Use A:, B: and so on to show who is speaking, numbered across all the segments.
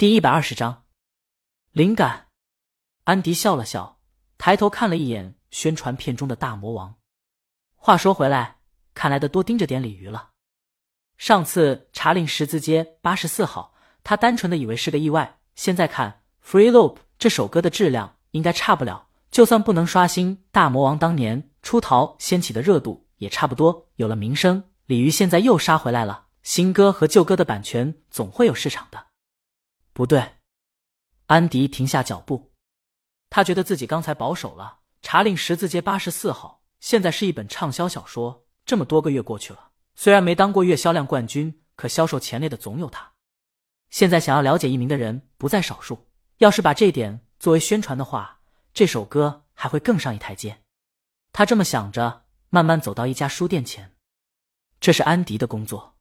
A: 第一百二十章，灵感。安迪笑了笑，抬头看了一眼宣传片中的大魔王。话说回来，看来得多盯着点鲤鱼了。上次查令十字街八十四号，他单纯的以为是个意外。现在看《Free Loop》这首歌的质量，应该差不了。就算不能刷新大魔王当年出逃掀起的热度，也差不多有了名声。鲤鱼现在又杀回来了，新歌和旧歌的版权总会有市场的。不对，安迪停下脚步，他觉得自己刚才保守了。查令十字街八十四号现在是一本畅销小说，这么多个月过去了，虽然没当过月销量冠军，可销售前列的总有他。现在想要了解一名的人不在少数，要是把这点作为宣传的话，这首歌还会更上一台阶。他这么想着，慢慢走到一家书店前，这是安迪的工作。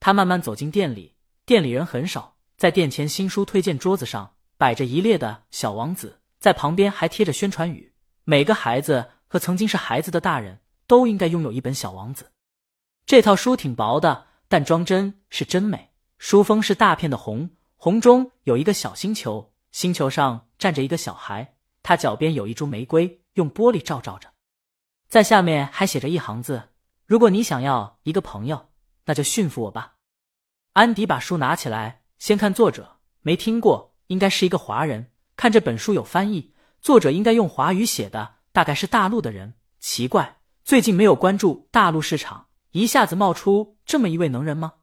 A: 他慢慢走进店里，店里人很少。在店前新书推荐桌子上摆着一列的《小王子》，在旁边还贴着宣传语：“每个孩子和曾经是孩子的大人都应该拥有一本《小王子》。”这套书挺薄的，但装帧是真美。书封是大片的红，红中有一个小星球，星球上站着一个小孩，他脚边有一株玫瑰，用玻璃照照着。在下面还写着一行字：“如果你想要一个朋友，那就驯服我吧。”安迪把书拿起来。先看作者，没听过，应该是一个华人。看这本书有翻译，作者应该用华语写的，大概是大陆的人。奇怪，最近没有关注大陆市场，一下子冒出这么一位能人吗？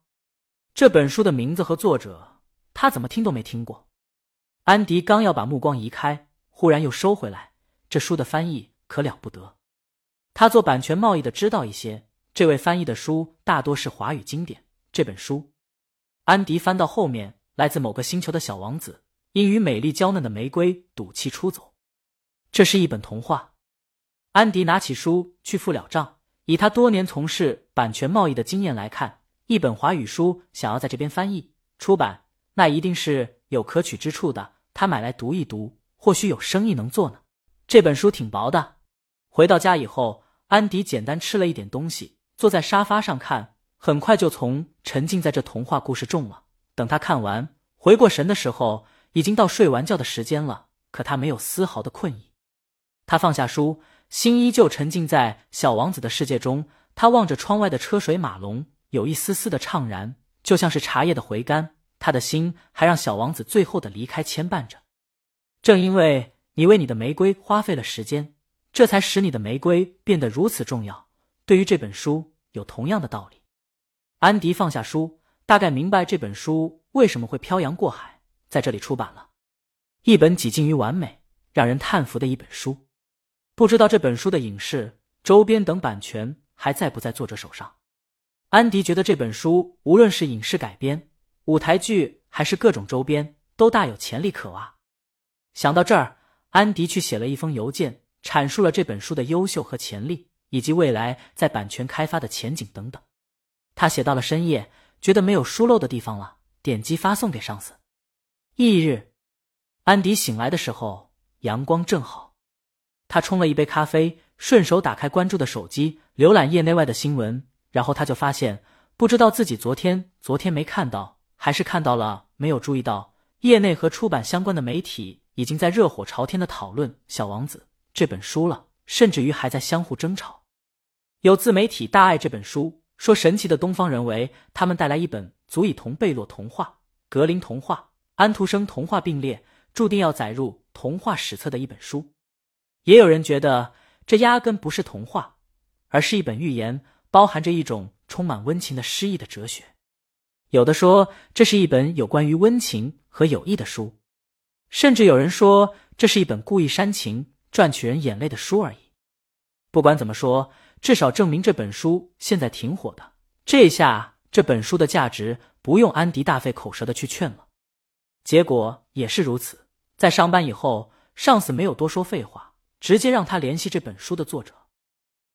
A: 这本书的名字和作者，他怎么听都没听过。安迪刚要把目光移开，忽然又收回来。这书的翻译可了不得，他做版权贸易的，知道一些。这位翻译的书大多是华语经典。这本书。安迪翻到后面，来自某个星球的小王子因与美丽娇嫩的玫瑰赌气出走。这是一本童话。安迪拿起书去付了账。以他多年从事版权贸易的经验来看，一本华语书想要在这边翻译出版，那一定是有可取之处的。他买来读一读，或许有生意能做呢。这本书挺薄的。回到家以后，安迪简单吃了一点东西，坐在沙发上看。很快就从沉浸在这童话故事中了。等他看完回过神的时候，已经到睡完觉的时间了。可他没有丝毫的困意。他放下书，心依旧沉浸在小王子的世界中。他望着窗外的车水马龙，有一丝丝的怅然，就像是茶叶的回甘。他的心还让小王子最后的离开牵绊着。正因为你为你的玫瑰花费了时间，这才使你的玫瑰变得如此重要。对于这本书，有同样的道理。安迪放下书，大概明白这本书为什么会漂洋过海在这里出版了。一本几近于完美、让人叹服的一本书。不知道这本书的影视、周边等版权还在不在作者手上？安迪觉得这本书无论是影视改编、舞台剧还是各种周边，都大有潜力可挖。想到这儿，安迪去写了一封邮件，阐述了这本书的优秀和潜力，以及未来在版权开发的前景等等。他写到了深夜，觉得没有疏漏的地方了，点击发送给上司。翌日，安迪醒来的时候，阳光正好。他冲了一杯咖啡，顺手打开关注的手机，浏览业内外的新闻。然后他就发现，不知道自己昨天昨天没看到，还是看到了没有注意到，业内和出版相关的媒体已经在热火朝天的讨论《小王子》这本书了，甚至于还在相互争吵。有自媒体大爱这本书。说神奇的东方人为他们带来一本足以同贝洛童话、格林童话、安徒生童话并列，注定要载入童话史册的一本书。也有人觉得这压根不是童话，而是一本寓言，包含着一种充满温情的诗意的哲学。有的说这是一本有关于温情和友谊的书，甚至有人说这是一本故意煽情、赚取人眼泪的书而已。不管怎么说。至少证明这本书现在挺火的。这下这本书的价值不用安迪大费口舌的去劝了。结果也是如此。在上班以后，上司没有多说废话，直接让他联系这本书的作者。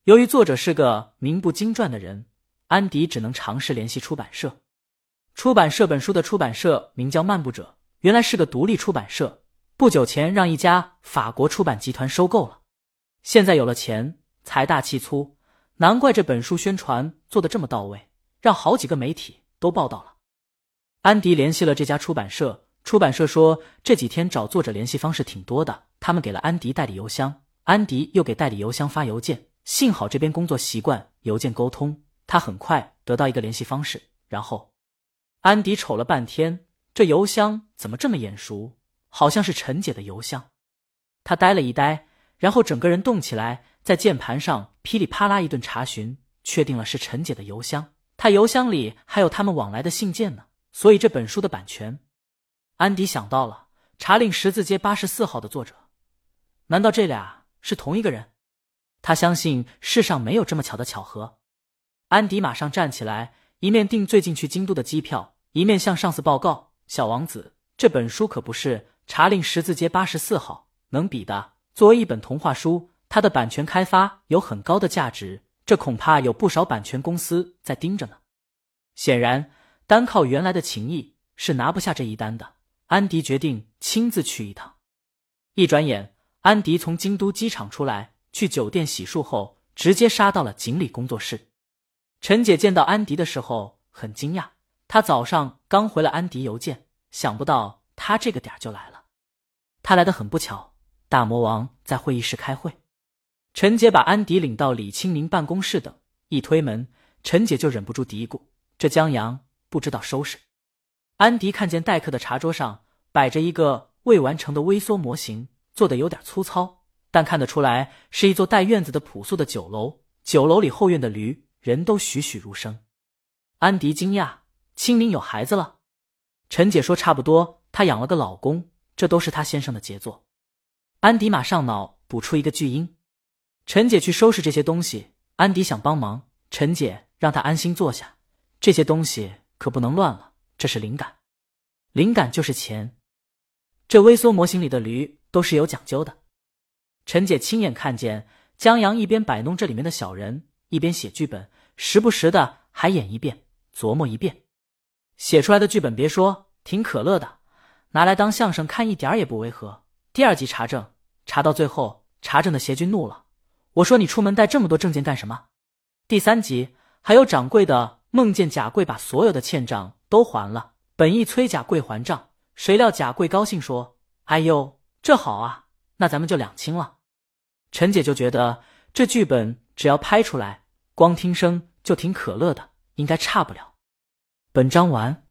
A: 由于作者是个名不经传的人，安迪只能尝试联系出版社。出版社本书的出版社名叫漫步者，原来是个独立出版社，不久前让一家法国出版集团收购了。现在有了钱，财大气粗。难怪这本书宣传做的这么到位，让好几个媒体都报道了。安迪联系了这家出版社，出版社说这几天找作者联系方式挺多的，他们给了安迪代理邮箱，安迪又给代理邮箱发邮件。幸好这边工作习惯邮件沟通，他很快得到一个联系方式。然后，安迪瞅了半天，这邮箱怎么这么眼熟？好像是陈姐的邮箱。他呆了一呆，然后整个人动起来，在键盘上噼里啪啦一顿查询，确定了是陈姐的邮箱。她邮箱里还有他们往来的信件呢，所以这本书的版权，安迪想到了查令十字街八十四号的作者。难道这俩是同一个人？他相信世上没有这么巧的巧合。安迪马上站起来，一面订最近去京都的机票，一面向上司报告：“小王子，这本书可不是查令十字街八十四号能比的。作为一本童话书，它的版权开发有很高的价值，这恐怕有不少版权公司在盯着呢。”显然，单靠原来的情谊是拿不下这一单的。安迪决定亲自去一趟。一转眼，安迪从京都机场出来。去酒店洗漱后，直接杀到了锦鲤工作室。陈姐见到安迪的时候很惊讶，她早上刚回了安迪邮件，想不到他这个点就来了。他来的很不巧，大魔王在会议室开会。陈姐把安迪领到李清明办公室等，一推门，陈姐就忍不住嘀咕：“这江阳不知道收拾。”安迪看见待客的茶桌上摆着一个未完成的微缩模型，做的有点粗糙。但看得出来是一座带院子的朴素的酒楼。酒楼里后院的驴人都栩栩如生。安迪惊讶：“清明有孩子了？”陈姐说：“差不多，她养了个老公，这都是她先生的杰作。”安迪马上脑补出一个巨婴。陈姐去收拾这些东西，安迪想帮忙，陈姐让他安心坐下。这些东西可不能乱了，这是灵感，灵感就是钱。这微缩模型里的驴都是有讲究的。陈姐亲眼看见江阳一边摆弄这里面的小人，一边写剧本，时不时的还演一遍，琢磨一遍。写出来的剧本别说挺可乐的，拿来当相声看一点也不违和。第二集查证，查到最后，查证的协军怒了，我说你出门带这么多证件干什么？第三集还有掌柜的梦见贾贵把所有的欠账都还了，本意催贾贵还账，谁料贾贵高兴说：“哎呦，这好啊，那咱们就两清了。”陈姐就觉得这剧本只要拍出来，光听声就挺可乐的，应该差不了。本章完。